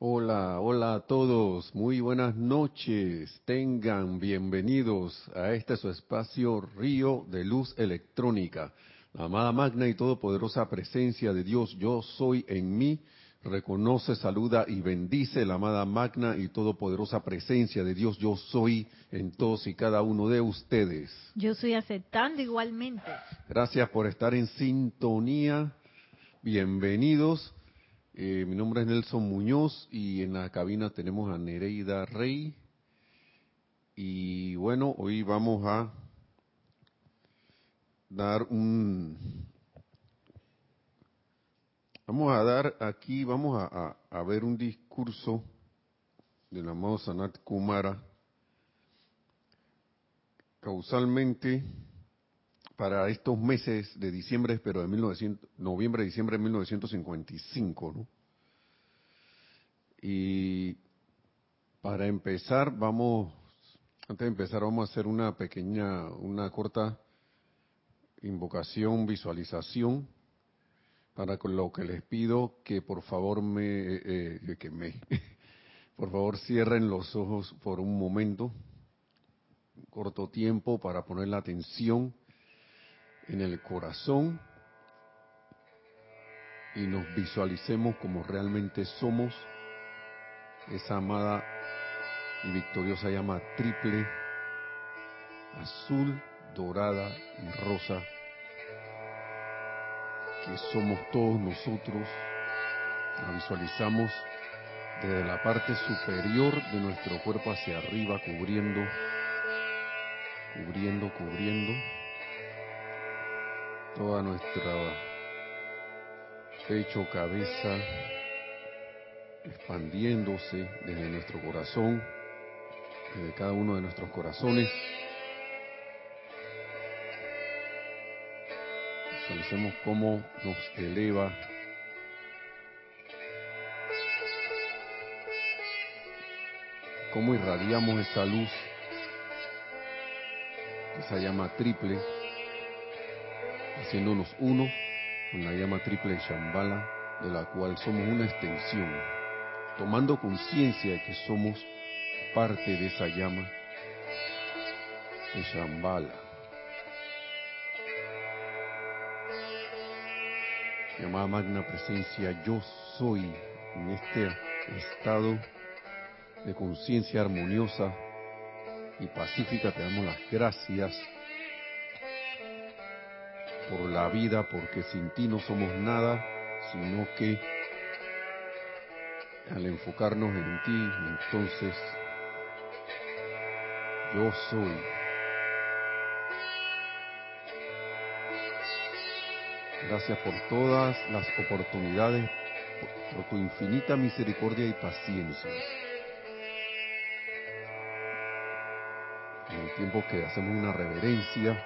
Hola, hola a todos, muy buenas noches. Tengan bienvenidos a este su espacio Río de Luz Electrónica. La amada magna y todopoderosa presencia de Dios, yo soy en mí, reconoce, saluda y bendice la amada magna y todopoderosa presencia de Dios, yo soy en todos y cada uno de ustedes. Yo estoy aceptando igualmente. Gracias por estar en sintonía. Bienvenidos. Eh, mi nombre es Nelson Muñoz y en la cabina tenemos a Nereida Rey. Y bueno, hoy vamos a dar un... Vamos a dar aquí, vamos a, a, ver un discurso del amado Sanat Kumara. Causalmente, para estos meses de diciembre, pero de 1900, noviembre, diciembre de 1955, ¿no? Y para empezar, vamos, antes de empezar, vamos a hacer una pequeña, una corta invocación, visualización, para lo que les pido que por favor me, eh, que me, por favor cierren los ojos por un momento, un corto tiempo, para poner la atención en el corazón y nos visualicemos como realmente somos esa amada y victoriosa llama triple, azul, dorada y rosa, que somos todos nosotros, la visualizamos desde la parte superior de nuestro cuerpo hacia arriba, cubriendo, cubriendo, cubriendo toda nuestra pecho, cabeza, expandiéndose desde nuestro corazón, desde cada uno de nuestros corazones. Visualicemos cómo nos eleva cómo irradiamos esa luz, esa llama triple haciéndonos uno con la llama triple de Shambhala, de la cual somos una extensión, tomando conciencia de que somos parte de esa llama de Shambhala. Llamada magna presencia, yo soy en este estado de conciencia armoniosa y pacífica, te damos las gracias por la vida, porque sin ti no somos nada, sino que al enfocarnos en ti, entonces yo soy. Gracias por todas las oportunidades, por, tu infinita misericordia y paciencia. En el tiempo que hacemos una reverencia,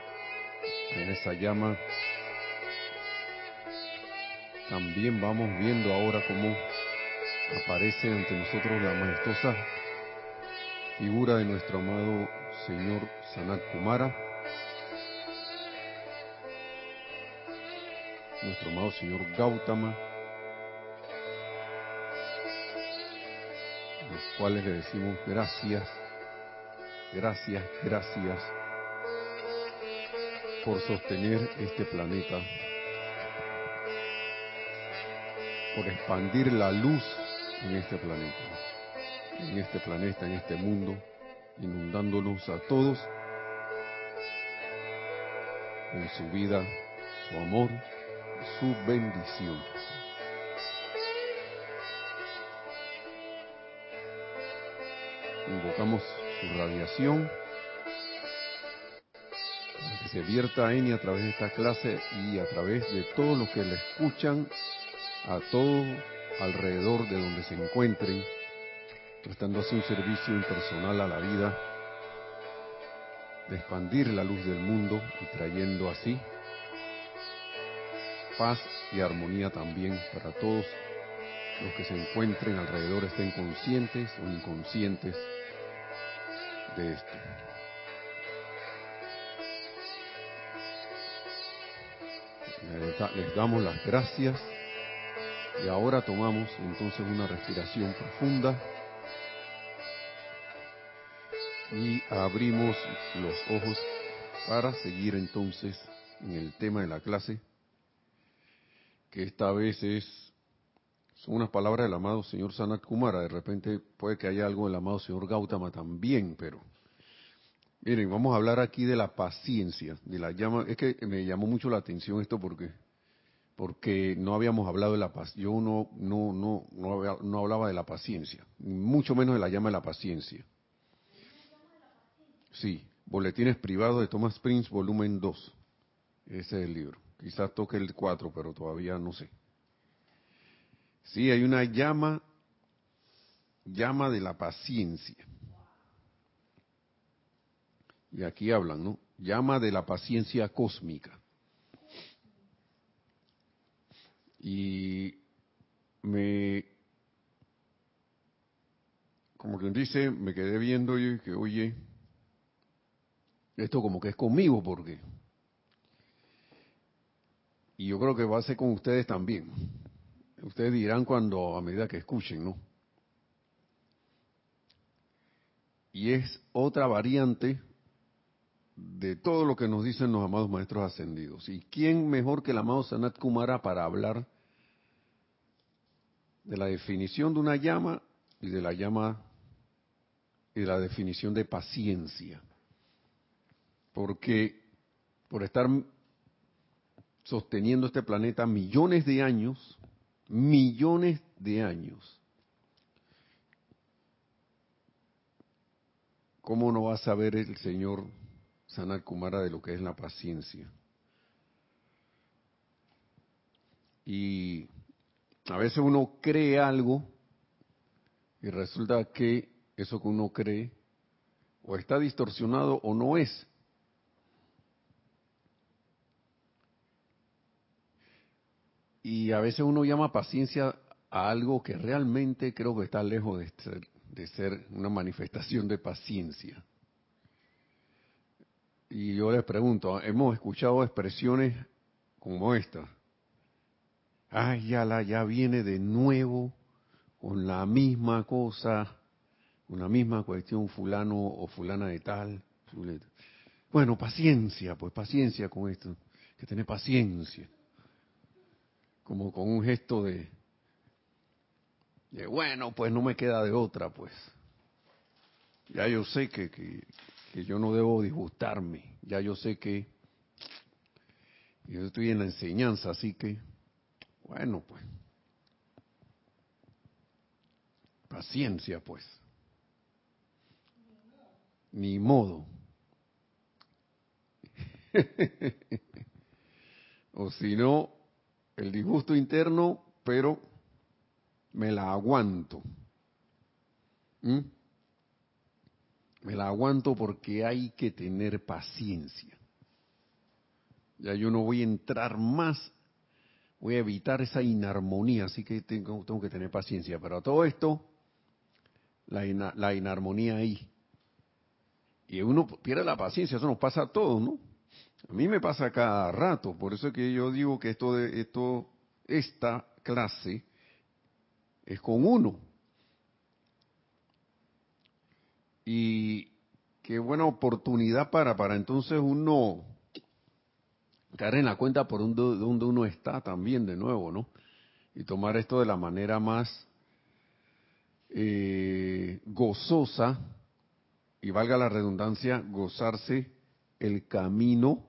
en esa llama. También vamos viendo ahora cómo aparece ante nosotros la majestuosa figura de nuestro amado Señor Sanat Kumara, nuestro amado Señor Gautama, los cuales le decimos gracias, gracias, gracias por sostener este planeta, por expandir la luz en este planeta, en este planeta, en este mundo, inundándonos a todos con su vida, su amor, su bendición. Invocamos su radiación se vierta en y a través de esta clase y a través de todos los que le escuchan, a todo alrededor de donde se encuentren, prestando así un servicio impersonal a la vida, de expandir la luz del mundo y trayendo así paz y armonía también para todos los que se encuentren alrededor, estén conscientes o inconscientes de esto. Les damos las gracias. Y ahora tomamos entonces una respiración profunda. Y abrimos los ojos para seguir entonces en el tema de la clase, que esta vez es, son unas palabras del amado señor Sanat Kumara, de repente puede que haya algo del amado señor Gautama también, pero miren, vamos a hablar aquí de la paciencia, de la llama, es que me llamó mucho la atención esto porque porque no habíamos hablado de la paz, yo no no no no, no hablaba de la paciencia, mucho menos de la llama de la paciencia. Sí, Boletines Privados de Thomas Prince, volumen 2. Ese es el libro. Quizás toque el 4, pero todavía no sé. Sí, hay una llama, llama de la paciencia. Y aquí hablan, ¿no? Llama de la paciencia cósmica. Y me, como quien dice, me quedé viendo y que, oye, esto como que es conmigo porque y yo creo que va a ser con ustedes también. Ustedes dirán cuando, a medida que escuchen, ¿no? Y es otra variante de todo lo que nos dicen los amados maestros ascendidos. ¿Y quién mejor que el amado Sanat Kumara para hablar de la definición de una llama y de la llama y de la definición de paciencia? Porque por estar sosteniendo este planeta millones de años, millones de años. ¿Cómo no va a saber el señor Sanat Kumara de lo que es la paciencia? Y a veces uno cree algo y resulta que eso que uno cree o está distorsionado o no es. Y a veces uno llama paciencia a algo que realmente creo que está lejos de ser, de ser una manifestación de paciencia. Y yo les pregunto, hemos escuchado expresiones como esta. Ay, ya la, ya viene de nuevo con la misma cosa, con la misma cuestión fulano o fulana de tal. Bueno, paciencia, pues paciencia con esto, que tener paciencia como con un gesto de, de, bueno, pues no me queda de otra, pues. Ya yo sé que, que, que yo no debo disgustarme, ya yo sé que yo estoy en la enseñanza, así que, bueno, pues, paciencia, pues. Ni modo. o si no, el disgusto interno, pero me la aguanto. ¿Mm? Me la aguanto porque hay que tener paciencia. Ya yo no voy a entrar más, voy a evitar esa inarmonía, así que tengo, tengo que tener paciencia. Pero a todo esto, la, la inarmonía ahí. Y uno pierde la paciencia, eso nos pasa a todos, ¿no? A mí me pasa cada rato, por eso es que yo digo que esto de esto esta clase es con uno. Y qué buena oportunidad para para entonces uno caer en la cuenta por donde uno está también de nuevo, ¿no? Y tomar esto de la manera más eh, gozosa y valga la redundancia, gozarse el camino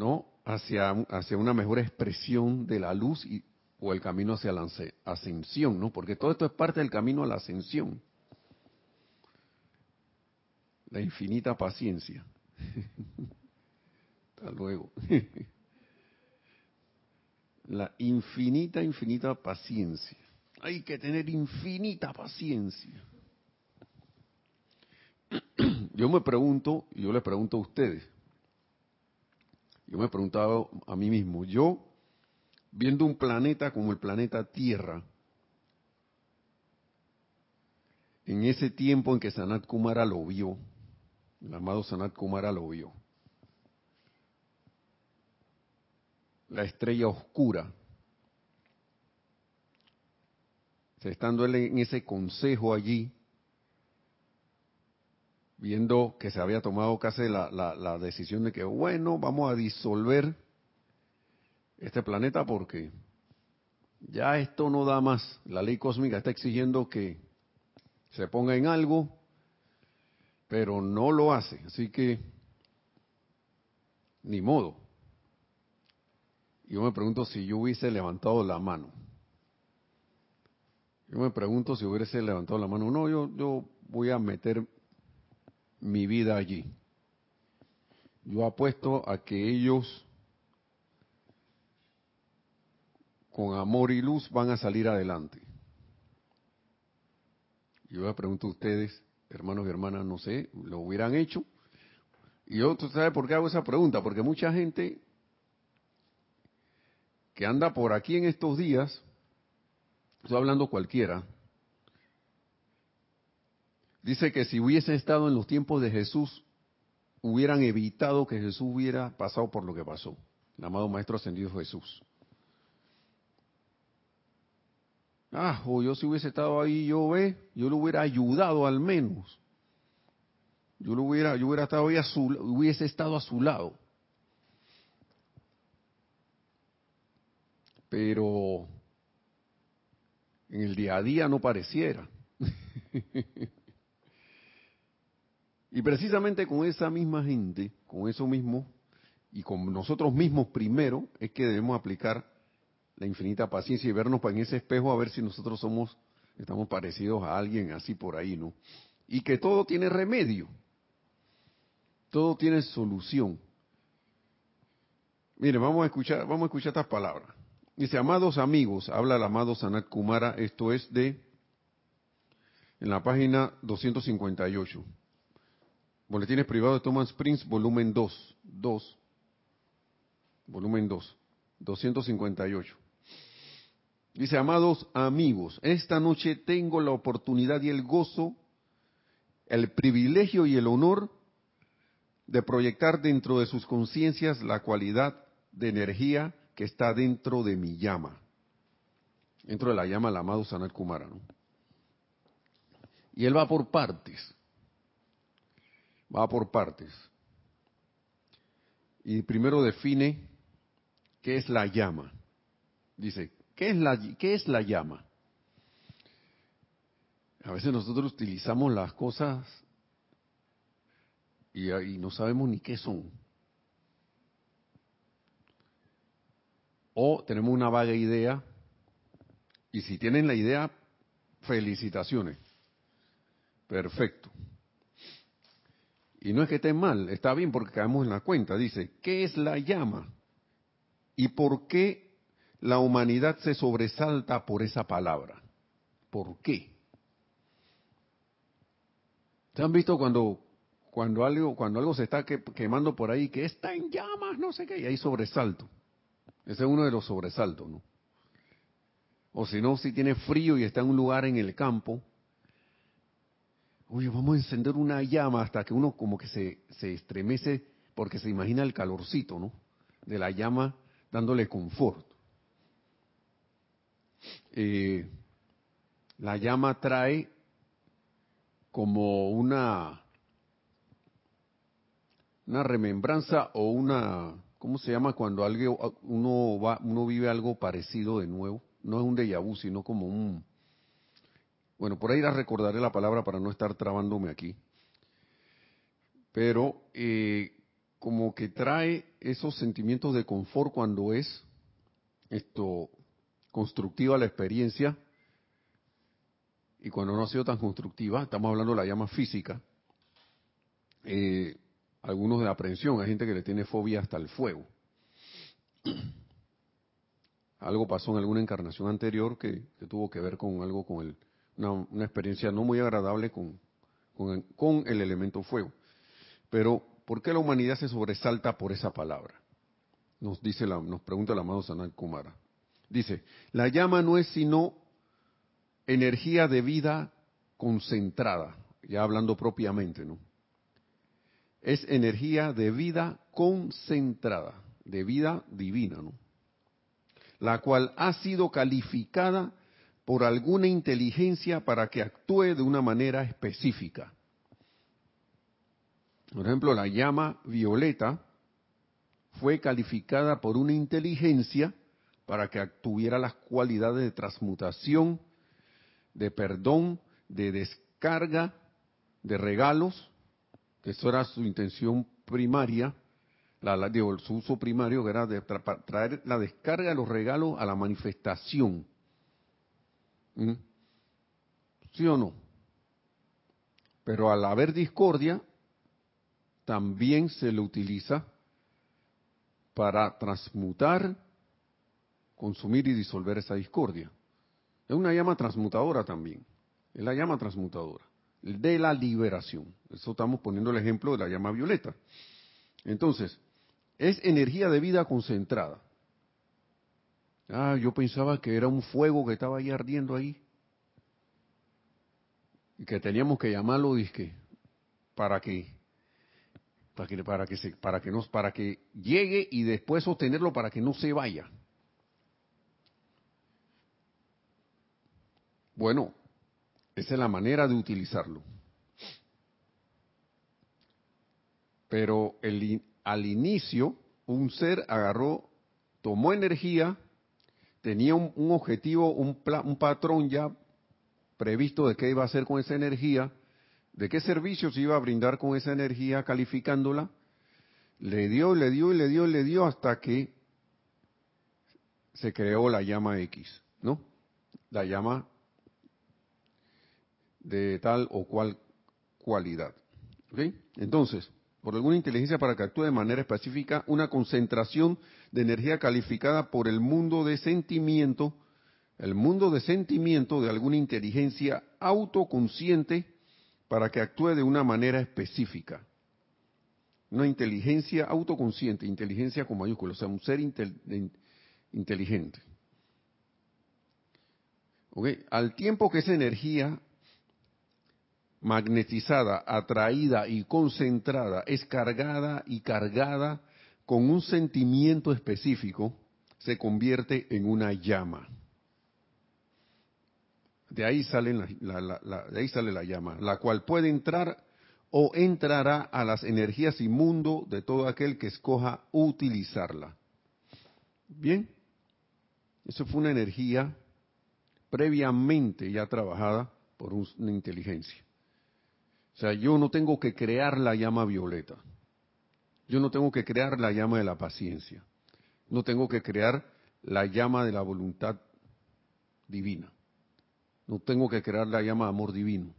¿no? Hacia, hacia una mejor expresión de la luz y, o el camino hacia la ascensión, ¿no? Porque todo esto es parte del camino a la ascensión. La infinita paciencia. Hasta luego. la infinita, infinita paciencia. Hay que tener infinita paciencia. Yo me pregunto, y yo les pregunto a ustedes, yo me he preguntado a mí mismo, yo viendo un planeta como el planeta Tierra, en ese tiempo en que Sanat Kumara lo vio, el amado Sanat Kumara lo vio, la estrella oscura, estando él en ese consejo allí, viendo que se había tomado casi la, la, decisión de que, bueno, vamos a disolver este planeta porque ya esto no da más. La ley cósmica está exigiendo que se ponga en algo, pero no lo hace. Así que, ni modo. Yo me pregunto si yo hubiese levantado la mano. Yo me pregunto si hubiese levantado la mano. No, yo, yo voy a meter mi vida allí. Yo apuesto a que ellos con amor y luz van a salir adelante. Yo les pregunto a ustedes, hermanos y hermanas, no sé, lo hubieran hecho. Y yo, ¿tú sabes por qué hago esa pregunta? Porque mucha gente que anda por aquí en estos días, estoy hablando cualquiera, dice que si hubiesen estado en los tiempos de Jesús, hubieran evitado que Jesús hubiera pasado por lo que pasó, el amado Maestro Ascendido Jesús. Ah, o yo si hubiese estado ahí, yo ve, yo lo hubiera ayudado al menos. Yo lo hubiera, yo hubiera estado ahí a su, hubiese estado a su lado. Pero en el día a día no pareciera. y precisamente con esa misma gente, con eso mismo, y con nosotros mismos primero, es que debemos aplicar la infinita paciencia y vernos en ese espejo a ver si nosotros somos, estamos parecidos a alguien así por ahí, ¿no? Y que todo tiene remedio, todo tiene solución. Mire, vamos a escuchar, vamos a escuchar estas palabras. Dice, amados amigos, habla el amado Sanat Kumara, esto es de, en la página 258. Boletines privados de Thomas Prince, volumen 2, 2, volumen 2, 258. Dice, amados amigos, esta noche tengo la oportunidad y el gozo, el privilegio y el honor de proyectar dentro de sus conciencias la cualidad de energía que está dentro de mi llama. Dentro de la llama el amado Sanat Kumara. Y él va por partes. Va por partes. Y primero define qué es la llama. Dice, ¿Qué es la, qué es la llama? A veces nosotros utilizamos las cosas y, no sabemos ni qué son. O tenemos una vaga idea y si tienen la idea, felicitaciones. Perfecto. Y no es que esté mal, está bien porque caemos en la cuenta. Dice, ¿qué es la llama? ¿Y por qué la humanidad se sobresalta por esa palabra. ¿Por qué? ¿Se han visto cuando, cuando, algo, cuando algo se está quemando por ahí, que está en llamas, no sé qué, y hay sobresalto? Ese es uno de los sobresaltos, ¿no? O si no, si tiene frío y está en un lugar en el campo, oye, vamos a encender una llama hasta que uno como que se, se estremece porque se imagina el calorcito, ¿no? De la llama dándole confort. La llama trae como una una remembranza o una ¿cómo se llama cuando algo uno va uno vive algo parecido de nuevo? No es un déjà vu, sino como un bueno, por ahí la recordaré la palabra para no estar trabándome aquí. Pero eh, como que trae esos sentimientos de confort cuando es esto constructiva la experiencia, y cuando no ha sido tan constructiva, estamos hablando de la llama física, eh, algunos de aprensión, hay gente que le tiene fobia hasta el fuego. Algo pasó en alguna encarnación anterior que, tuvo que ver con algo, con el, una, experiencia no muy agradable con, con, el, elemento fuego. Pero, ¿por qué la humanidad se sobresalta por esa palabra? Nos dice la, nos pregunta el amado Sanal Kumara. Dice, la llama no es sino energía de vida concentrada, ya hablando propiamente, ¿no? Es energía de vida concentrada, de vida divina, ¿no? La cual ha sido calificada por alguna inteligencia para que actúe de una manera específica. Por ejemplo, la llama violeta fue calificada por una inteligencia para que tuviera las cualidades de transmutación, de perdón, de descarga, de regalos, que eso era su intención primaria, la, su uso primario, que era de traer la descarga de los regalos a la manifestación. ¿Mm? ¿Sí o no? Pero al haber discordia, también se le utiliza para transmutar, consumir y disolver esa discordia. Es una llama transmutadora también. Es la llama transmutadora de la liberación. Eso estamos poniendo el ejemplo de la llama violeta. Entonces, es energía de vida concentrada. Ah, yo pensaba que era un fuego que estaba ahí ardiendo ahí. Y que teníamos que llamarlo disque para que para que para que se, para que nos para que llegue y después sostenerlo para que no se vaya. Bueno, esa es la manera de utilizarlo. Pero al inicio, un ser agarró, tomó energía, tenía un, objetivo, un, un patrón ya previsto de qué iba a hacer con esa energía, de qué servicios iba a brindar con esa energía, calificándola, le dio, le dio le dio le dio hasta que se creó la llama X, ¿no? La llama de tal o cual cualidad. Entonces, por alguna inteligencia para que actúe de manera específica, una concentración de energía calificada por el mundo de sentimiento, el mundo de sentimiento de alguna inteligencia autoconsciente para que actúe de una manera específica. Una inteligencia autoconsciente, inteligencia con mayúsculas, o sea, un ser inteligente. Al tiempo que esa energía magnetizada, atraída y concentrada, es cargada y cargada con un sentimiento específico, se convierte en una llama. De ahí, sale la, llama, la cual puede entrar o entrará a las energías inmundo de todo aquel que escoja utilizarla. Bien, eso fue una energía previamente ya trabajada por una inteligencia. Sea, yo no tengo que crear la llama violeta. Yo no tengo que crear la llama de la paciencia. No tengo que crear la llama de la voluntad divina. No tengo que crear la llama de amor divino.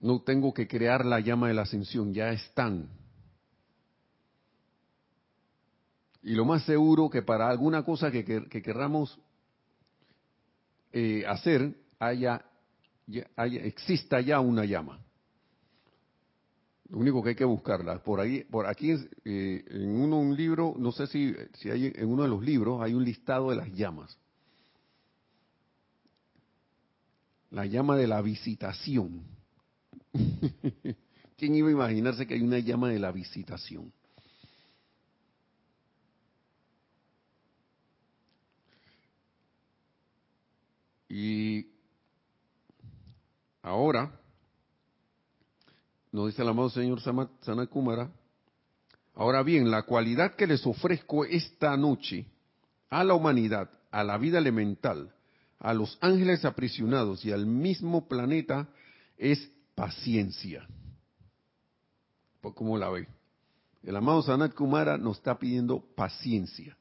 No tengo que crear la llama de la ascensión, ya están. Y lo más seguro que para alguna cosa que, querramos eh, hacer haya exista ya una llama. Lo único que hay que buscarla. Por ahí, por aquí, eh, en uno un libro, no sé si, si hay en uno de los libros hay un listado de las llamas. La llama de la visitación. ¿Quién iba a imaginarse que hay una llama de la visitación? Y Ahora, nos dice el amado señor Sanakumara, ahora bien, la cualidad que les ofrezco esta noche a la humanidad, a la vida elemental, a los ángeles aprisionados y al mismo planeta es paciencia. Pues, ¿Cómo la ve? El amado Sanat Kumara nos está pidiendo paciencia.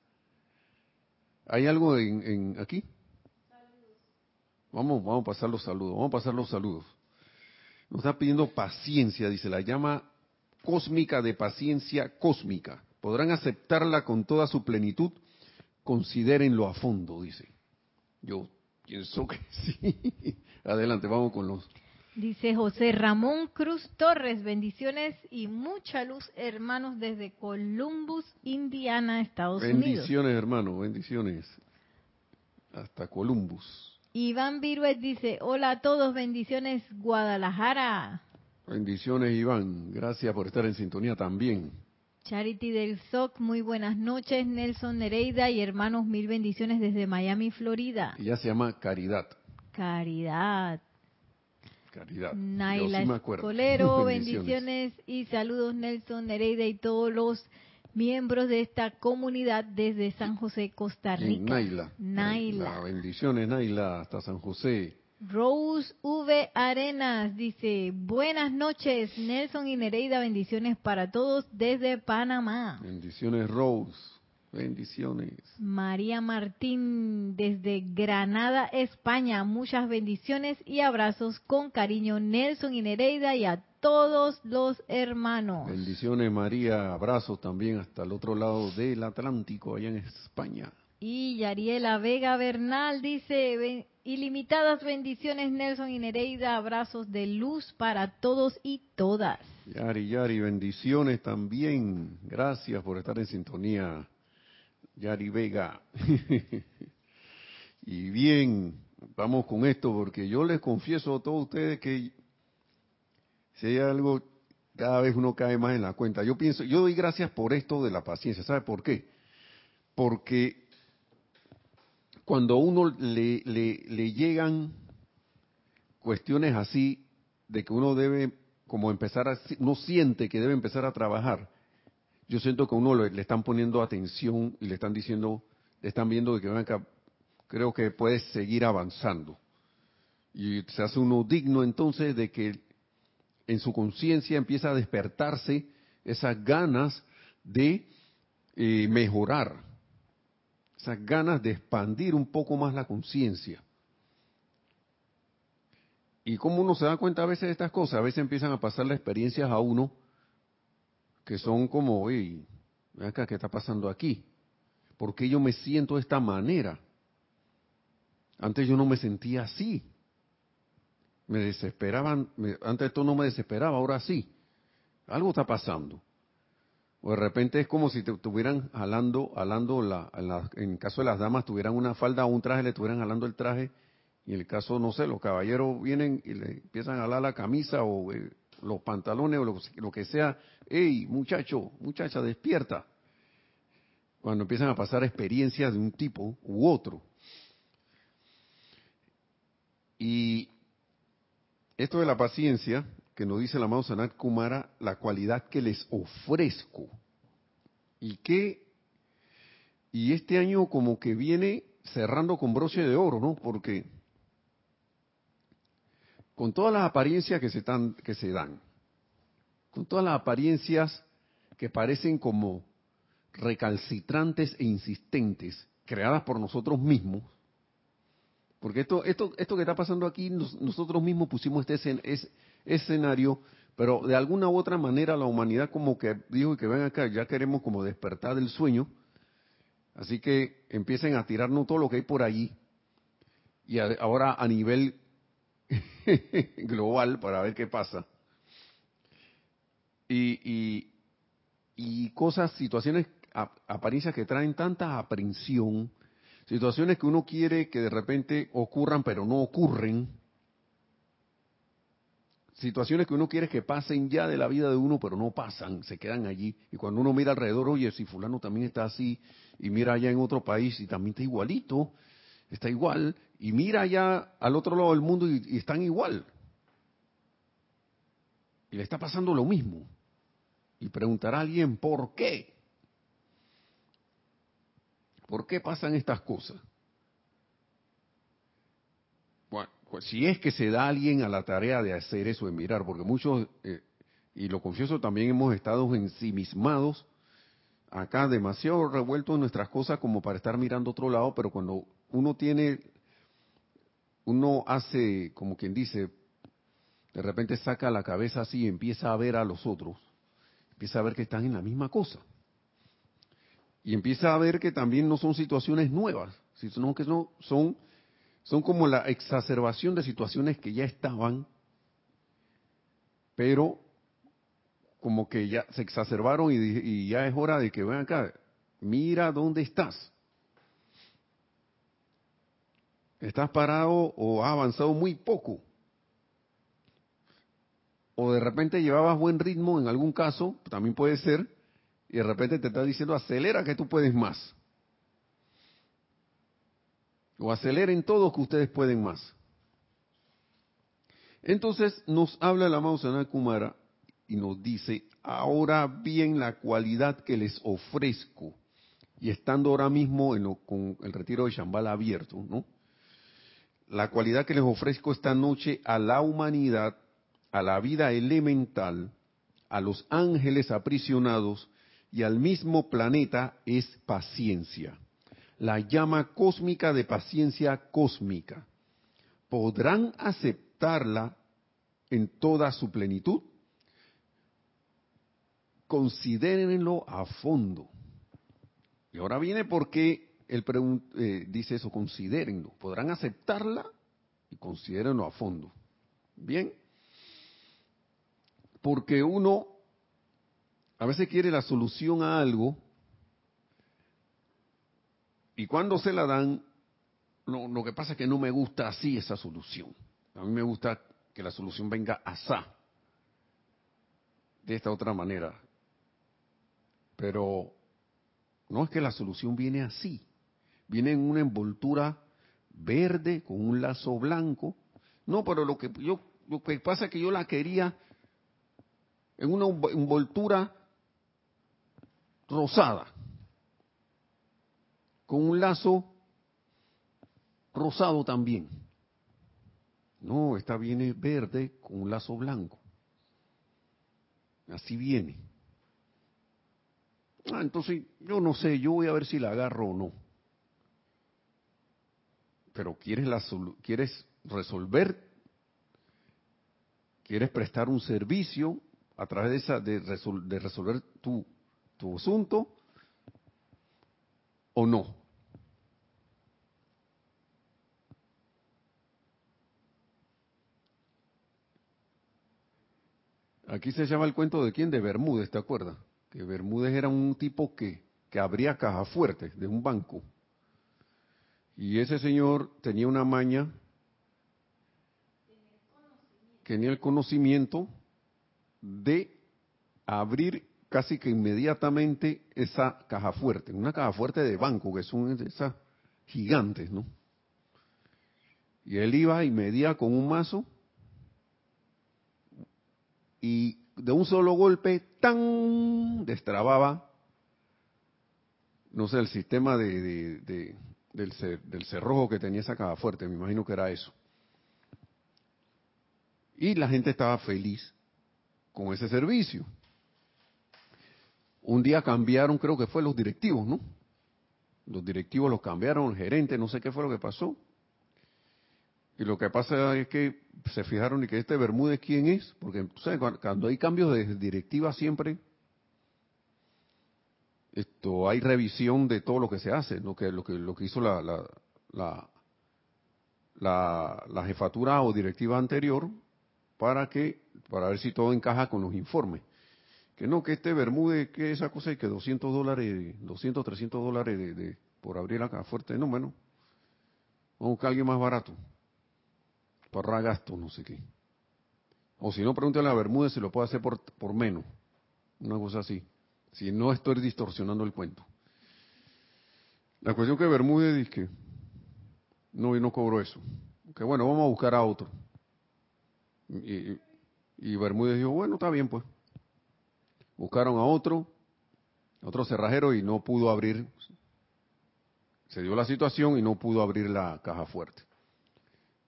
¿Hay algo en aquí? Vamos, vamos a pasar los saludos, vamos a pasar los saludos. Nos está pidiendo paciencia, dice, la llama cósmica de paciencia cósmica. Podrán aceptarla con toda su plenitud, considérenlo a fondo, dice. Yo pienso que sí. Adelante, vamos con los. Dice José Ramón Cruz Torres, bendiciones y mucha luz, hermanos, desde Columbus, Indiana, Estados Unidos. Bendiciones, hermano, bendiciones. Hasta Columbus. Iván Viruet dice, hola a todos, bendiciones Guadalajara. Bendiciones Iván, gracias por estar en sintonía también. Charity del SOC, muy buenas noches. Nelson Nereida y hermanos, mil bendiciones desde Miami, Florida. Ella se llama Caridad. Caridad. Caridad. Naila. Escolero, bendiciones y saludos Nelson Nereida y todos los miembros de esta comunidad desde San José, Costa Rica. Naila. Naila. Bendiciones, Naila, hasta San José. Rose V. Arenas dice, buenas noches Nelson y Nereida, bendiciones para todos desde Panamá. Bendiciones, Rose. Bendiciones. María Martín desde Granada, España, muchas bendiciones y abrazos con cariño Nelson y Nereida y a todos los hermanos. Bendiciones, María. Abrazos también hasta el otro lado del Atlántico, allá en España. Y Yariela Vega Bernal dice, "Ben- ilimitadas bendiciones Nelson y Nereida, abrazos de luz para todos y todas. Yari, Yari, bendiciones también. Gracias por estar en sintonía. Yari Vega. y bien, vamos con esto, porque yo les confieso a todos ustedes que si hay algo, cada vez uno cae más en la cuenta. Yo pienso, yo doy gracias por esto de la paciencia. ¿Sabe por qué? Porque cuando a uno le, le, le llegan cuestiones así, de que uno debe como empezar a, uno siente que debe empezar a trabajar, yo siento que uno le, están poniendo atención y le están diciendo, le están viendo de que acá, creo que puedes seguir avanzando. Y se hace uno digno entonces de que en su conciencia empieza a despertarse esas ganas de eh, mejorar, esas ganas de expandir un poco más la conciencia. Y como uno se da cuenta a veces de estas cosas, a veces empiezan a pasar las experiencias a uno que son como, oye, acá, ¿qué está pasando aquí? ¿Por qué yo me siento de esta manera? Antes yo no me sentía así. Me desesperaban, me- antes esto no me desesperaba, ahora sí. Algo está pasando. O de repente es como si te estuvieran jalando, jalando la, en, la- en el caso de las damas, tuvieran una falda o un traje, le estuvieran jalando el traje. Y en el caso, no sé, los caballeros vienen y le empiezan a jalar la camisa o eh, los pantalones o lo, lo que sea. ¡Ey, muchacho, muchacha, despierta! Cuando empiezan a pasar experiencias de un tipo u otro. Y esto de la paciencia, que nos dice el amado Sanat Kumara, la cualidad que les ofrezco. Y que, y este año como que viene cerrando con broche de oro, ¿no? Porque con todas las apariencias que se, tan- que se dan, con todas las apariencias que parecen como recalcitrantes e insistentes, creadas por nosotros mismos, porque esto, esto, esto que está pasando aquí, nos- nosotros mismos pusimos este escen- es- escenario, pero de alguna u otra manera la humanidad como que dijo que ven acá, ya queremos como despertar del sueño, así que empiecen a tirarnos todo lo que hay por allí, y ahora a nivel global para ver qué pasa. Y, y, cosas, situaciones, apariencias que traen tanta aprensión, situaciones que uno quiere que de repente ocurran pero no ocurren, situaciones que uno quiere que pasen ya de la vida de uno pero no pasan, se quedan allí. Y cuando uno mira alrededor, oye, si fulano también está así, y mira allá en otro país y también está igualito, está igual, y mira allá al otro lado del mundo y, están igual. Y le está pasando lo mismo. Y preguntará a alguien, ¿por qué? ¿Por qué pasan estas cosas? Bueno, pues si es que se da alguien a la tarea de hacer eso, de mirar, porque muchos, eh, y lo confieso, también hemos estado ensimismados acá, demasiado revueltos en nuestras cosas como para estar mirando otro lado, pero cuando uno tiene, uno hace, como quien dice, de repente saca la cabeza así y empieza a ver a los otros, empieza a ver que están en la misma cosa. Y empieza a ver que también no son situaciones nuevas, sino que no, son, son como la exacerbación de situaciones que ya estaban, pero como que ya se exacerbaron y, y ya es hora de que vean acá, mira dónde estás. Estás parado o has avanzado muy poco. O de repente llevabas buen ritmo en algún caso, también puede ser, Y de repente te está diciendo, acelera que tú puedes más. O aceleren todos que ustedes pueden más. Entonces nos habla la Mausana Kumara y nos dice, ahora bien la cualidad que les ofrezco, y estando ahora mismo en con el retiro de Shambhala abierto, ¿no? La cualidad que les ofrezco esta noche a la humanidad, a la vida elemental, a los ángeles aprisionados y al mismo planeta es paciencia. La llama cósmica de paciencia cósmica. ¿Podrán aceptarla en toda su plenitud? Considérenlo a fondo. Y ahora viene porque él eh, dice eso, considérenlo. ¿Podrán aceptarla? Y considérenlo a fondo. Bien. Porque uno a veces quiere la solución a algo y cuando se la dan, lo, que pasa es que no me gusta así esa solución. A mí me gusta que la solución venga asá, de esta otra manera. Pero no es que la solución viene así, viene en una envoltura verde con un lazo blanco. No, pero lo que yo lo que pasa es que yo la quería en una envoltura rosada, con un lazo rosado también. No, esta viene verde con un lazo blanco. Así viene. Ah, entonces, yo no sé, yo voy a ver si la agarro o no. Pero quieres, la, quieres resolver, quieres prestar un servicio a través de, esa, de, de resolver tu, tu asunto o no. Aquí se llama el cuento de quién, de Bermúdez, ¿te acuerdas? Que Bermúdez era un tipo que, que abría caja fuerte de un banco. Y ese señor tenía una maña, tenía el conocimiento de abrir casi que inmediatamente esa caja fuerte, una caja fuerte de banco, que son esas gigantes, ¿no? Y él iba y medía con un mazo y de un solo golpe, tan destrababa, no sé, el sistema de, del, del cerrojo que tenía esa caja fuerte, me imagino que era eso. Y la gente estaba feliz con ese servicio. Un día cambiaron, creo que fue los directivos, ¿no? Los directivos los cambiaron, el gerente, no sé qué fue lo que pasó. Y lo que pasa es que se fijaron y que este Bermúdez quién es, porque cuando hay cambios de directiva siempre esto hay revisión de todo lo que se hace, lo que lo que lo que hizo la la, la, la jefatura o directiva anterior para que para ver si todo encaja con los informes que no, que este Bermúdez, que esa cosa y que 200 dólares, 200, 300 dólares de, por abrir la fuerte, no, bueno, vamos a buscar alguien más barato, para gasto, no sé qué. O si no, pregúntale a Bermúdez si lo puede hacer por, por menos, una cosa así, si no estoy distorsionando el cuento. La cuestión que Bermúdez dice que no, y no cobro eso. Que bueno, vamos a buscar a otro. Y, y Bermúdez dijo, bueno, está bien pues. Buscaron a otro, otro cerrajero y no pudo abrir. Se dio la situación y no pudo abrir la caja fuerte.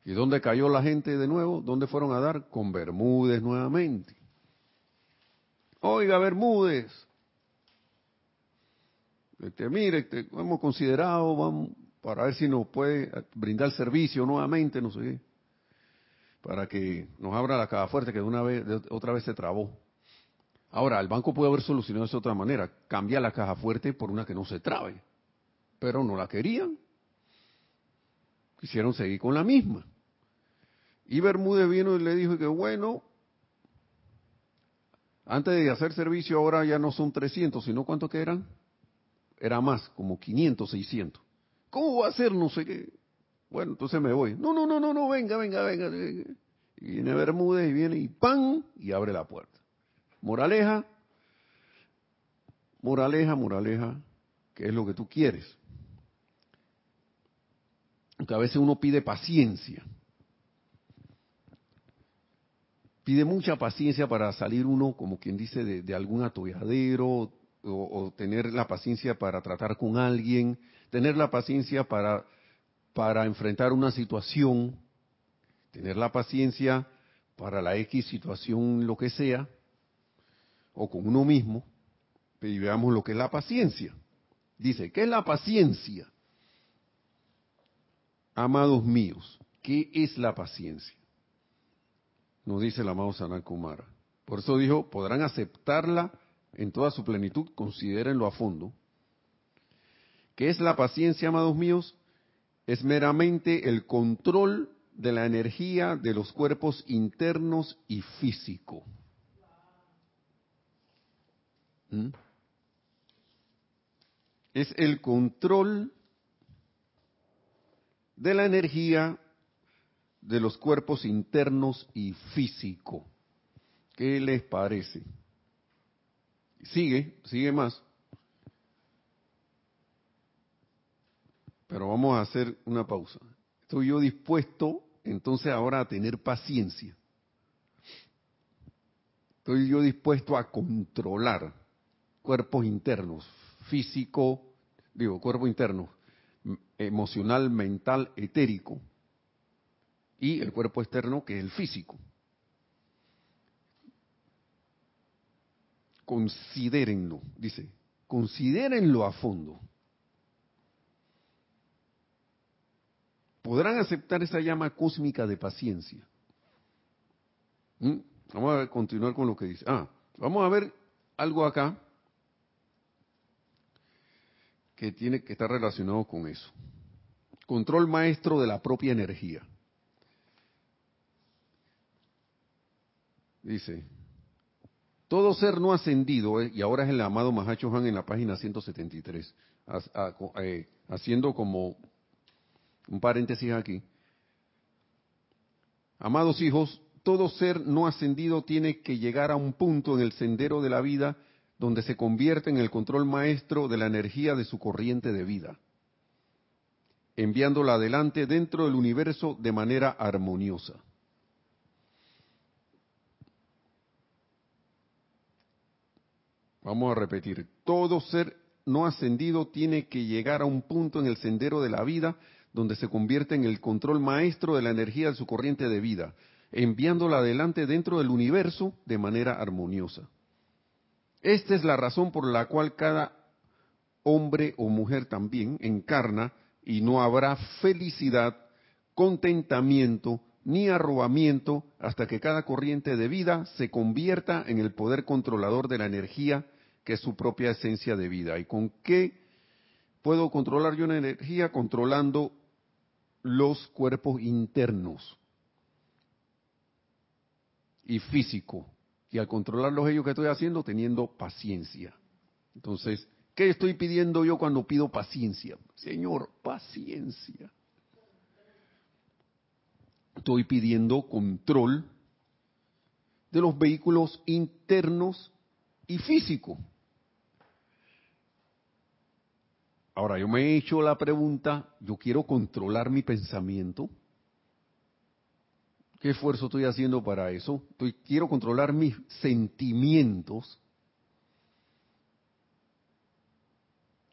¿Y dónde cayó la gente de nuevo? ¿Dónde fueron a dar? Con Bermúdez nuevamente. Oiga, Bermúdez. Este, mire, este, hemos considerado, vamos, para ver si nos puede brindar servicio nuevamente, no sé para que nos abra la caja fuerte que de una vez, de otra vez se trabó. Ahora, el banco puede haber solucionado eso de otra manera, cambia la caja fuerte por una que no se trabe, pero no la querían. Quisieron seguir con la misma. Y Bermúdez vino y le dijo que bueno, antes de hacer servicio ahora ya no son 300, sino cuánto que eran? Era más, como 500, 600. ¿Cómo va a ser? No sé qué. Bueno, entonces me voy. No, no, no, no, no, venga, venga, venga. Y viene Bermúdez y viene y ¡pam! y abre la puerta. Moraleja, Moraleja, moraleja, ¿qué es lo que tú quieres? Porque a veces uno pide paciencia. Pide mucha paciencia para salir uno, como quien dice, de, algún atolladero, o, o, tener la paciencia para tratar con alguien, tener la paciencia para, para enfrentar una situación, tener la paciencia para la X situación, lo que sea, o con uno mismo, y veamos lo que es la paciencia. Dice, ¿qué es la paciencia? Amados míos, ¿qué es la paciencia? Nos dice el amado Sanat Kumara. Por eso dijo, podrán aceptarla en toda su plenitud, considérenlo a fondo. ¿Qué es la paciencia, amados míos? Es meramente el control de la energía de los cuerpos internos y físico. ¿Mm? Es el control de la energía de los cuerpos internos y físico. ¿Qué les parece? Sigue, sigue más. Pero vamos a hacer una pausa. Estoy yo dispuesto entonces ahora a tener paciencia. Estoy yo dispuesto a controlar cuerpos internos, físico, digo, cuerpo interno, emocional, mental, etérico, y el cuerpo externo que es el físico. Considérenlo, dice, considérenlo a fondo. podrán aceptar esa llama cósmica de paciencia. ¿Mm? Vamos a continuar con lo que dice. Ah, vamos a ver algo acá que tiene que estar relacionado con eso. Control maestro de la propia energía. Dice, todo ser no ascendido, eh, y ahora es el amado Mahacho Han en la página 173, eh, haciendo como un paréntesis aquí. Amados hijos, todo ser no ascendido tiene que llegar a un punto en el sendero de la vida donde se convierte en el control maestro de la energía de su corriente de vida, enviándola adelante dentro del universo de manera armoniosa. Vamos a repetir, todo ser no ascendido tiene que llegar a un punto en el sendero de la vida donde se convierte en el control maestro de la energía de su corriente de vida, enviándola adelante dentro del universo de manera armoniosa. Esta es la razón por la cual cada hombre o mujer también encarna y no habrá felicidad, contentamiento ni arrobamiento hasta que cada corriente de vida se convierta en el poder controlador de la energía que es su propia esencia de vida. ¿Y con qué puedo controlar yo una energía? Controlando los cuerpos internos y físico. Y al controlar los ellos que estoy haciendo, teniendo paciencia. Entonces, ¿qué estoy pidiendo yo cuando pido paciencia? Señor, paciencia. Estoy pidiendo control de los vehículos internos y físicos. Ahora, yo me he hecho la pregunta, yo quiero controlar mi pensamiento. ¿Qué esfuerzo estoy haciendo para eso? Quiero controlar mis sentimientos.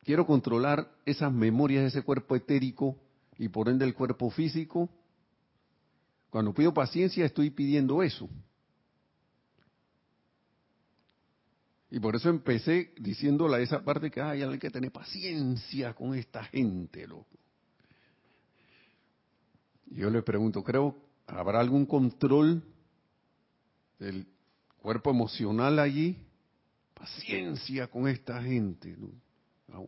Quiero controlar esas memorias de ese cuerpo etérico y por ende el cuerpo físico. Cuando pido paciencia estoy pidiendo eso. Y por eso empecé diciéndole esa parte que hay que tener paciencia con esta gente, loco. Yo le pregunto, creo, ¿habrá algún control del cuerpo emocional allí? Paciencia con esta gente. ¿no?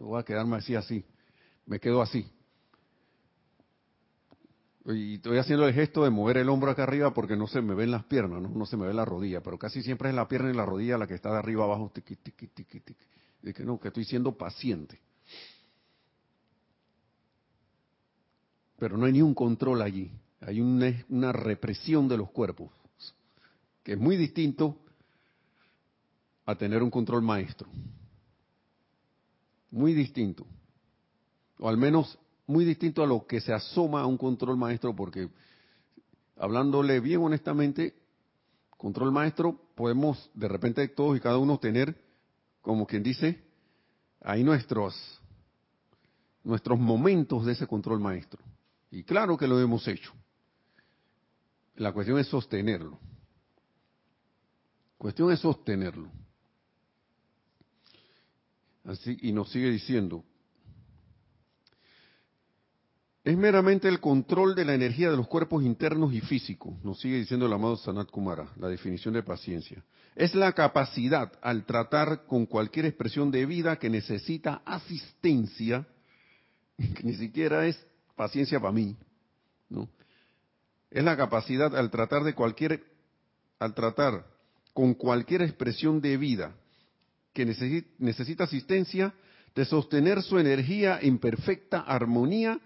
Voy a quedarme así, así. Me quedo así. Y estoy haciendo el gesto de mover el hombro acá arriba porque no se me ven las piernas, no, se me ve la rodilla, pero casi siempre es la pierna y la rodilla la que está de arriba abajo, tiqui, tiqui, tiqui, que no, que estoy siendo paciente. Pero no hay ni un control allí, hay una, una represión de los cuerpos, que es muy distinto a tener un control maestro. Muy distinto. O al menos muy distinto a lo que se asoma a un control maestro, porque hablándole bien honestamente, control maestro, podemos de repente todos y cada uno tener, como quien dice, ahí nuestros, nuestros momentos de ese control maestro. Y claro que lo hemos hecho. La cuestión es sostenerlo. Cuestión es sostenerlo. Así, y nos sigue diciendo, es meramente el control de la energía de los cuerpos internos y físicos, nos sigue diciendo el amado Sanat Kumara, la definición de paciencia. Es la capacidad al tratar con cualquier expresión de vida que necesita asistencia, que ni siquiera es paciencia para mí, ¿no? Es la capacidad al tratar de cualquier, al tratar con cualquier expresión de vida que necesita asistencia, de sostener su energía en perfecta armonía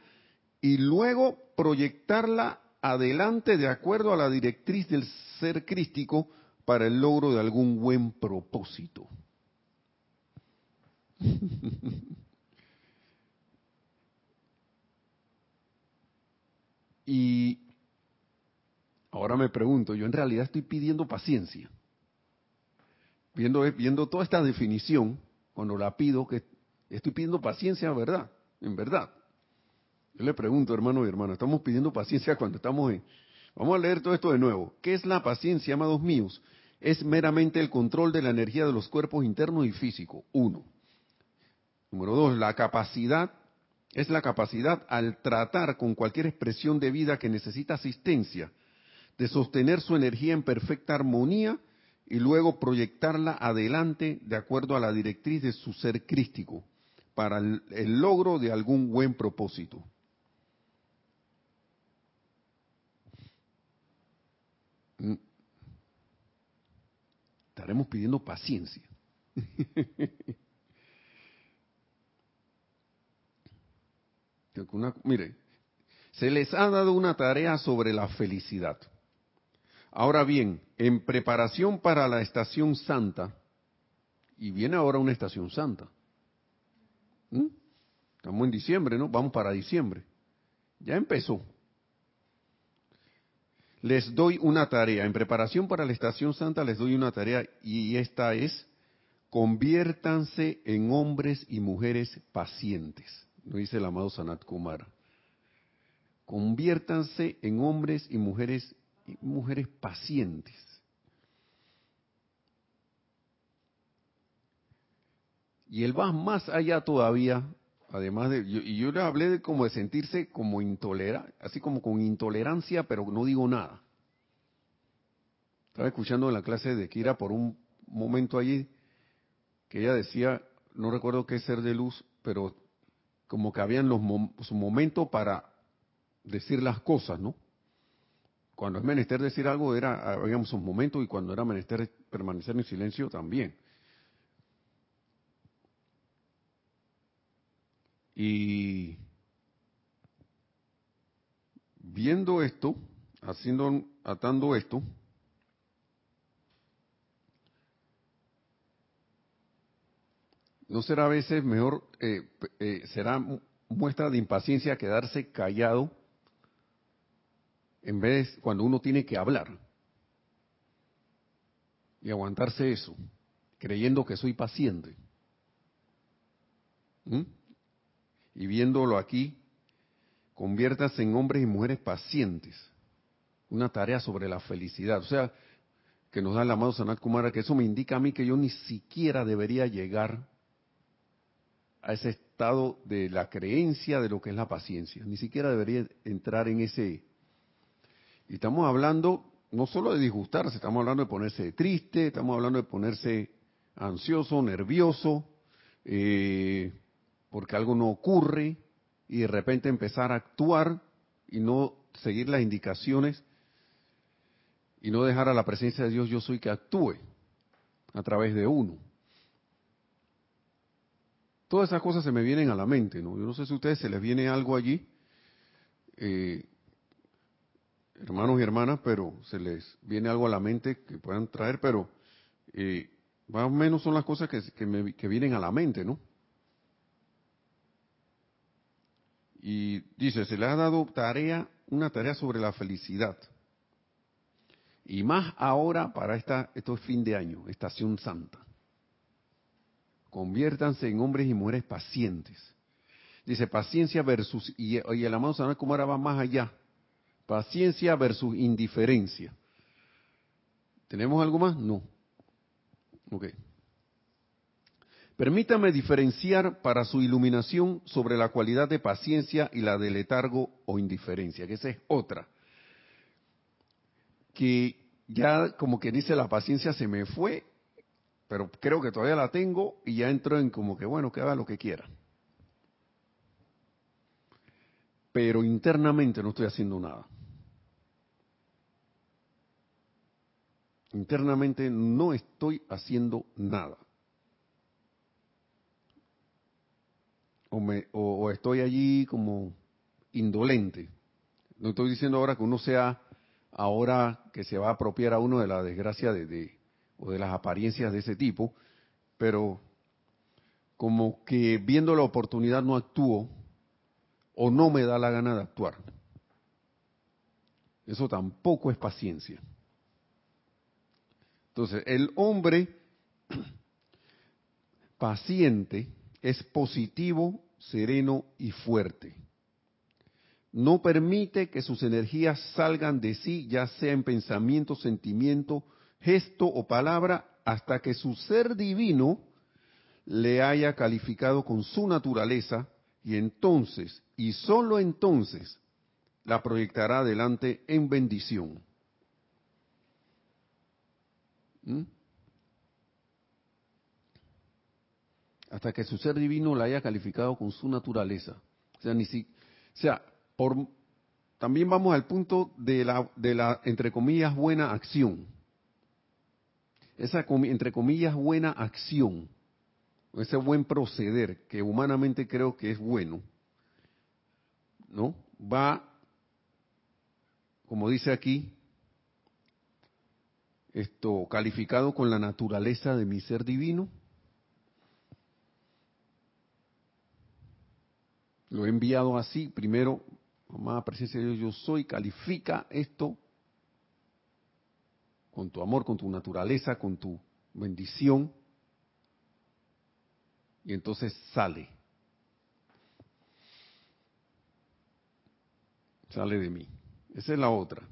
y luego proyectarla adelante de acuerdo a la directriz del ser crístico para el logro de algún buen propósito. y ahora me pregunto, yo en realidad estoy pidiendo paciencia. Viendo, viendo toda esta definición, cuando la pido, que estoy pidiendo paciencia, ¿verdad? En verdad. Yo le pregunto, hermano y hermana, estamos pidiendo paciencia cuando estamos en... Vamos a leer todo esto de nuevo. ¿Qué es la paciencia, amados míos? Es meramente el control de la energía de los cuerpos internos y físicos. Uno. Número dos, la capacidad es la capacidad al tratar con cualquier expresión de vida que necesita asistencia, de sostener su energía en perfecta armonía y luego proyectarla adelante de acuerdo a la directriz de su ser crístico, para el, logro de algún buen propósito. Mm. estaremos pidiendo paciencia. mire, se les ha dado una tarea sobre la felicidad. Ahora bien, en preparación para la estación santa, y viene ahora una estación santa. ¿Mm? Estamos en diciembre, ¿no? Vamos para diciembre. Ya empezó les doy una tarea. En preparación para la estación santa les doy una tarea y esta es, conviértanse en hombres y mujeres pacientes, lo dice el amado Sanat Kumara. Conviértanse en hombres y mujeres, mujeres pacientes. Y él va más allá todavía, además de, y yo le hablé de como de sentirse como intolerante, así como con intolerancia, pero no digo nada. Estaba escuchando en la clase de Kira por un momento allí que ella decía, no recuerdo qué ser de luz, pero como que habían los su momento para decir las cosas, ¿no? Cuando es menester decir algo era habíamos un momento y cuando era menester permanecer en silencio también. Y viendo esto, haciendo, atando esto, ¿no será a veces mejor, eh, eh, será muestra de impaciencia quedarse callado en vez cuando uno tiene que hablar? Y aguantarse eso, creyendo que soy paciente. Y viéndolo aquí, conviértase en hombres y mujeres pacientes. Una tarea sobre la felicidad. O sea, que nos da el amado Sanat Kumara, que eso me indica a mí que yo ni siquiera debería llegar a ese estado de la creencia de lo que es la paciencia. Ni siquiera debería entrar en ese... Y estamos hablando no solo de disgustarse, estamos hablando de ponerse triste, estamos hablando de ponerse ansioso, nervioso, eh, porque algo no ocurre y de repente empezar a actuar y no seguir las indicaciones y no dejar a la presencia de Dios yo soy que actúe a través de uno. Todas esas cosas se me vienen a la mente, ¿no? Yo no sé si a ustedes se les viene algo allí, eh, hermanos y hermanas, pero se les viene algo a la mente que puedan traer, pero eh, Más o menos son las cosas que, me, que vienen a la mente, ¿no? Y dice, se le ha dado tarea, una tarea sobre la felicidad. Y más ahora para esta, esto es fin de año, estación santa. Conviértanse en hombres y mujeres pacientes. Dice paciencia versus, y, el amado como ahora va más allá. Paciencia versus indiferencia. ¿Tenemos algo más? No. Ok. Permítame diferenciar para su iluminación sobre la cualidad de paciencia y la de letargo o indiferencia, que esa es otra. Que ya como que dice la paciencia se me fue, pero creo que todavía la tengo y ya entro en como que bueno, que haga lo que quiera. Pero internamente no estoy haciendo nada. Internamente no estoy haciendo nada. o, me, o, estoy allí como indolente. No estoy diciendo ahora que uno sea ahora que se va a apropiar a uno de la desgracia de, de, o de las apariencias de ese tipo, pero como que viendo la oportunidad no actúo o no me da la gana de actuar. Eso tampoco es paciencia. Entonces, el hombre paciente es positivo, sereno y fuerte. No permite que sus energías salgan de sí, ya sea en pensamiento, sentimiento, gesto o palabra, hasta que su ser divino le haya calificado con su naturaleza y entonces, y sólo entonces, la proyectará adelante en bendición. ¿Mm? hasta que su ser divino la haya calificado con su naturaleza. O sea, o sea, por, también vamos al punto de la, de la, entre comillas, buena acción. Esa, entre comillas, buena acción, ese buen proceder, que humanamente creo que es bueno, ¿no? Va, como dice aquí, esto, calificado con la naturaleza de mi ser divino, Lo he enviado así. Primero, mamá, presencia de Dios, yo soy, califica esto con tu amor, con tu naturaleza, con tu bendición. Y entonces sale. Sale de mí. Esa es la otra.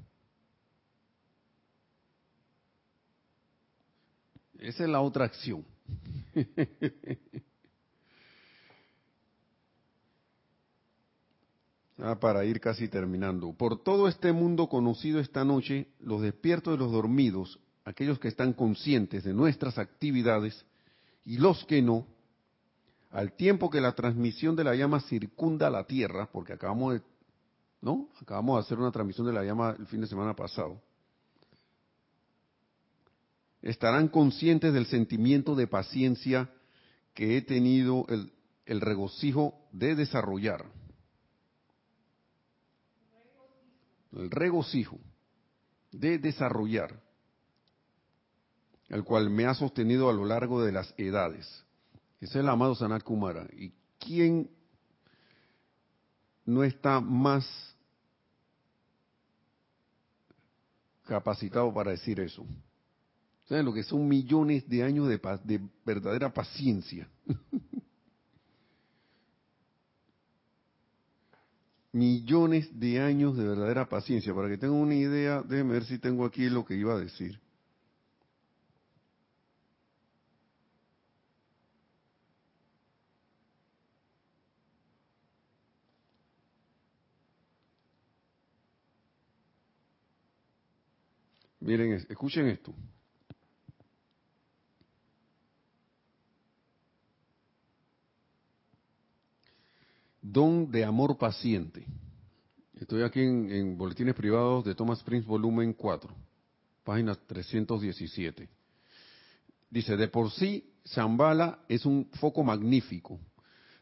Esa es la otra acción. Ah, para ir casi terminando. Por todo este mundo conocido esta noche, los despiertos y los dormidos, aquellos que están conscientes de nuestras actividades y los que no, al tiempo que la transmisión de la llama circunda la Tierra, porque acabamos de, ¿no? Acabamos de hacer una transmisión de la llama el fin de semana pasado. Estarán conscientes del sentimiento de paciencia que he tenido el, regocijo de desarrollar el regocijo de desarrollar, el cual me ha sostenido a lo largo de las edades. Es el amado Sanat Kumara. ¿Y quién no está más capacitado para decir eso? ¿Saben lo que son millones de años de, de verdadera paciencia? millones de años de verdadera paciencia. Para que tengan una idea, déjenme ver si tengo aquí lo que iba a decir. Miren, escuchen esto. Don de amor paciente. Estoy aquí en, Boletines Privados de Thomas Prince, volumen 4, página 317. Dice, de por sí, Zambala es un foco magnífico.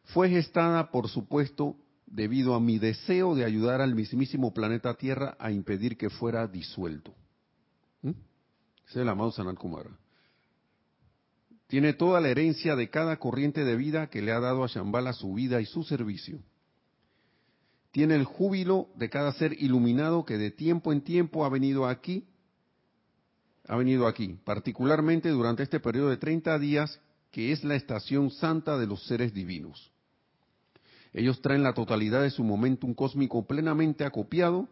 Fue gestada, por supuesto, debido a mi deseo de ayudar al mismísimo planeta Tierra a impedir que fuera disuelto. ¿Mm? Ese es el amado Sanal Kumara. Tiene toda la herencia de cada corriente de vida que le ha dado a Shambhala su vida y su servicio. Tiene el júbilo de cada ser iluminado que de tiempo en tiempo ha venido aquí, ha venido aquí, particularmente durante este periodo de 30 días, que es la estación santa de los seres divinos. Ellos traen la totalidad de su momentum cósmico plenamente acopiado.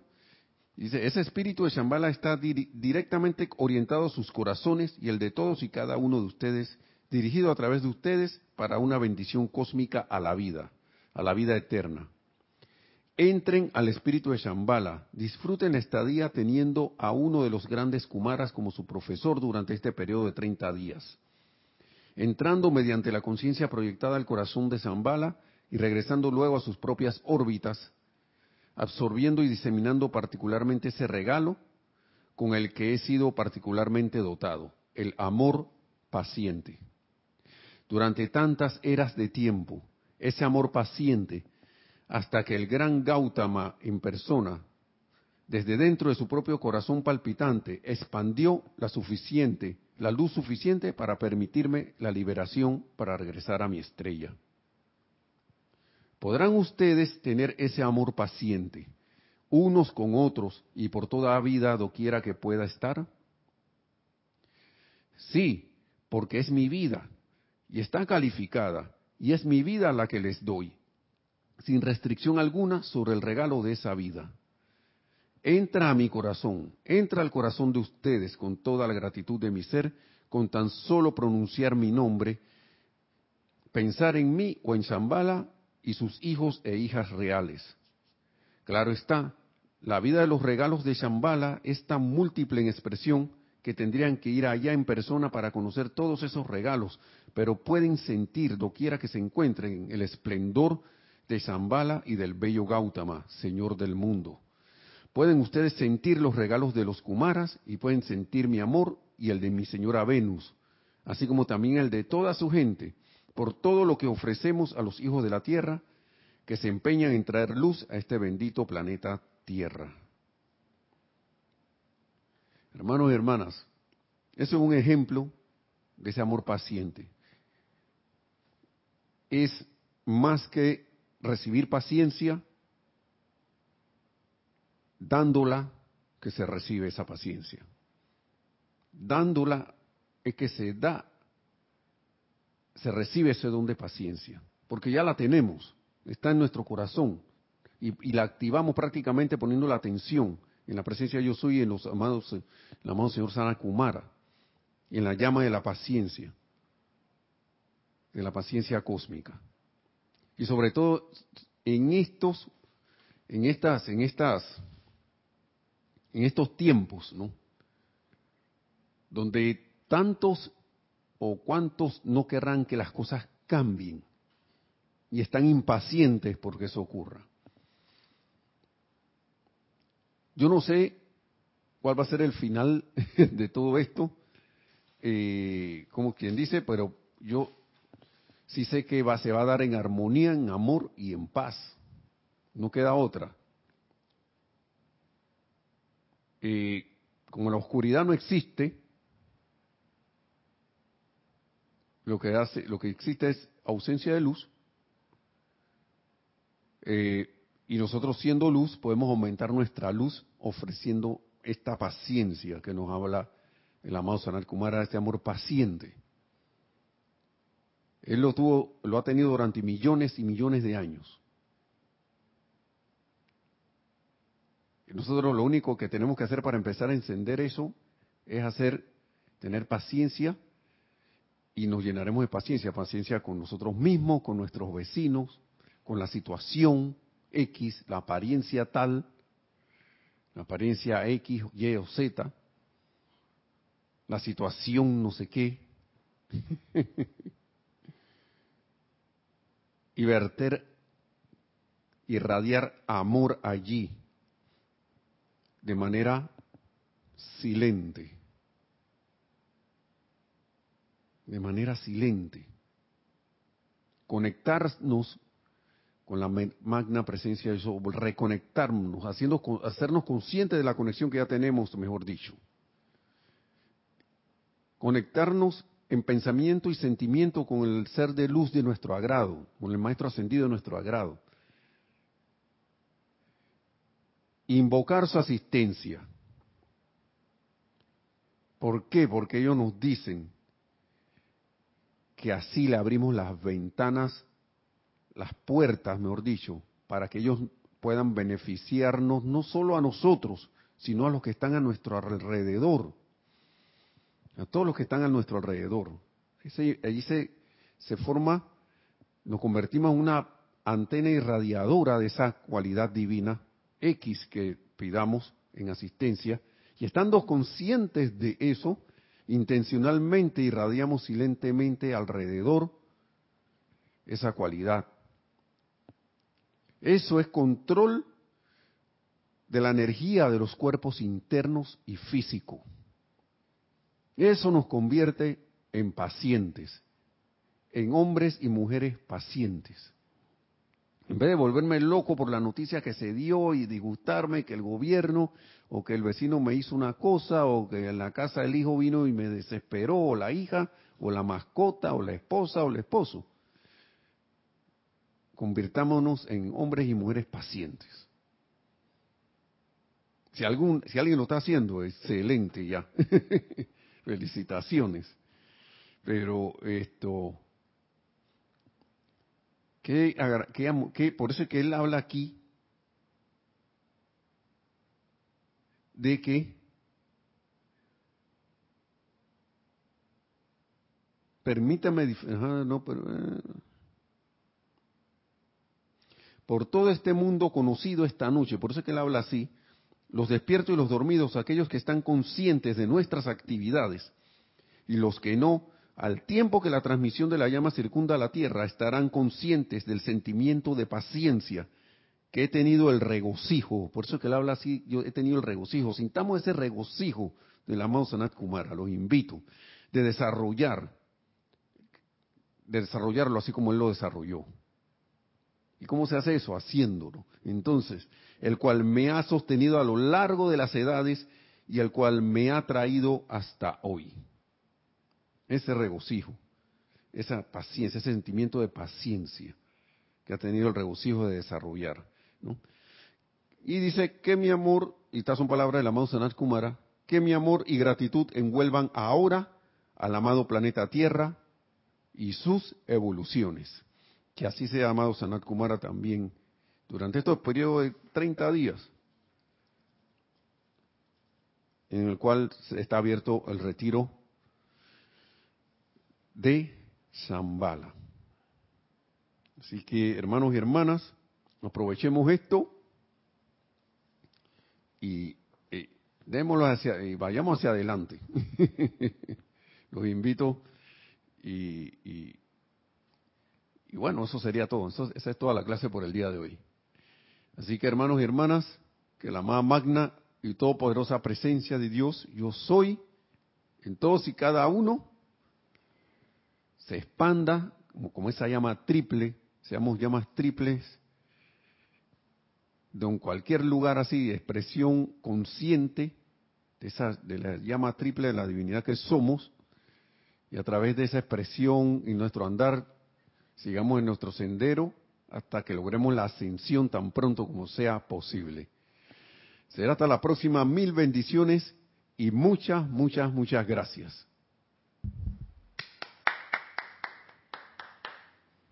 Dice, ese espíritu de Shambhala está directamente orientado a sus corazones y el de todos y cada uno de ustedes, dirigido a través de ustedes para una bendición cósmica a la vida, a la vida eterna. Entren al espíritu de Shambhala, disfruten la estadía teniendo a uno de los grandes Kumaras como su profesor durante este periodo de 30 días. Entrando mediante la conciencia proyectada al corazón de Shambhala, y regresando luego a sus propias órbitas, absorbiendo y diseminando particularmente ese regalo con el que he sido particularmente dotado, el amor paciente. Durante tantas eras de tiempo, ese amor paciente, hasta que el gran Gautama en persona, desde dentro de su propio corazón palpitante, expandió la suficiente, la luz suficiente para permitirme la liberación para regresar a mi estrella. ¿Podrán ustedes tener ese amor paciente, unos con otros y por toda vida doquiera que pueda estar? Sí, porque es mi vida y está calificada y es mi vida la que les doy, sin restricción alguna sobre el regalo de esa vida. Entra a mi corazón, entra al corazón de ustedes con toda la gratitud de mi ser, con tan solo pronunciar mi nombre, pensar en mí o en Zambala y sus hijos e hijas reales. Claro está, la vida de los regalos de Shambhala es tan múltiple en expresión que tendrían que ir allá en persona para conocer todos esos regalos, pero pueden sentir, doquiera que se encuentren, el esplendor de Shambhala y del bello Gautama, Señor del mundo. Pueden ustedes sentir los regalos de los Kumaras y pueden sentir mi amor y el de mi señora Venus, así como también el de toda su gente, por todo lo que ofrecemos a los hijos de la tierra que se empeñan en traer luz a este bendito planeta Tierra. Hermanos y hermanas, eso es un ejemplo de ese amor paciente. Es más que recibir paciencia, dándola que se recibe esa paciencia. Dándola es que se da se recibe ese don de paciencia, porque ya la tenemos, está en nuestro corazón y, la activamos prácticamente poniendo la atención en la presencia de yo soy en los amados, el amado Señor Sana Kumara, en la llama de la paciencia, de la paciencia cósmica. Y sobre todo en estos, en estas, en estas, en estos tiempos, ¿no? Donde tantos o cuántos no querrán que las cosas cambien y están impacientes porque eso ocurra. Yo no sé cuál va a ser el final de todo esto, eh, como quien dice, pero yo sí sé que va, se va a dar en armonía, en amor y en paz. No queda otra. Eh, como la oscuridad no existe, lo que hace, lo que existe es ausencia de luz. Eh, y nosotros siendo luz podemos aumentar nuestra luz ofreciendo esta paciencia que nos habla el amado Sanal Kumara, este amor paciente. Él lo tuvo, lo ha tenido durante millones y millones de años. Y nosotros lo único que tenemos que hacer para empezar a encender eso es hacer, tener paciencia y nos llenaremos de paciencia, paciencia con nosotros mismos, con nuestros vecinos, con la situación X, la apariencia tal, la apariencia X, Y o Z, la situación no sé qué, y verter, irradiar amor allí, de manera silente de manera silente. Conectarnos con la magna presencia de Dios, reconectarnos, haciendo, hacernos conscientes de la conexión que ya tenemos, mejor dicho. Conectarnos en pensamiento y sentimiento con el ser de luz de nuestro agrado, con el maestro ascendido de nuestro agrado. Invocar su asistencia. ¿Por qué? Porque ellos nos dicen que así le abrimos las ventanas, las puertas, mejor dicho, para que ellos puedan beneficiarnos no solo a nosotros, sino a los que están a nuestro alrededor a todos los que están a nuestro alrededor. Allí se, se forma, nos convertimos en una antena irradiadora de esa cualidad divina X que pidamos en asistencia, y estando conscientes de eso, intencionalmente irradiamos silentemente alrededor esa cualidad. Eso es control de la energía de los cuerpos internos y físicos. Eso nos convierte en pacientes, en hombres y mujeres pacientes. En vez de volverme loco por la noticia que se dio y disgustarme que el gobierno o que el vecino me hizo una cosa o que en la casa el hijo vino y me desesperó o la hija o la mascota o la esposa o el esposo. Convirtámonos en hombres y mujeres pacientes. Si, algún, si alguien lo está haciendo, excelente ya. felicitaciones. Pero esto, que, que, por eso es que él habla aquí de que permítame, eh, por todo este mundo conocido esta noche, por eso es que él habla así, los despiertos y los dormidos, aquellos que están conscientes de nuestras actividades, y los que no, al tiempo que la transmisión de la llama circunda la Tierra, estarán conscientes del sentimiento de paciencia que he tenido el regocijo, por eso que él habla así, yo he tenido el regocijo, sintamos ese regocijo del amado Sanat Kumara, los invito, de desarrollar, de desarrollarlo así como él lo desarrolló. ¿Y cómo se hace eso? Haciéndolo. Entonces, el cual me ha sostenido a lo largo de las edades y el cual me ha traído hasta hoy. Ese regocijo, esa paciencia, ese sentimiento de paciencia que ha tenido el regocijo de desarrollar. Y dice que mi amor, y estas son palabras del amado Sanat Kumara, que mi amor y gratitud envuelvan ahora al amado planeta Tierra y sus evoluciones. Que así sea, amado Sanat Kumara, también durante estos periodos de 30 días, en el cual está abierto el retiro de Zambala. Así que, hermanos y hermanas, aprovechemos esto y, démoslo hacia, y vayamos hacia adelante. Los invito y, y, bueno, eso sería todo. esa es toda la clase por el día de hoy. Así que hermanos y hermanas, que la más magna y todopoderosa presencia de Dios, yo soy, en todos y cada uno, se expanda como, esa llama triple, seamos llamas triples, de cualquier lugar así, de expresión consciente de, esa, de la llama triple de la divinidad que somos, y a través de esa expresión y nuestro andar, sigamos en nuestro sendero hasta que logremos la ascensión tan pronto como sea posible. Será hasta la próxima. Mil bendiciones y muchas, muchas, muchas gracias.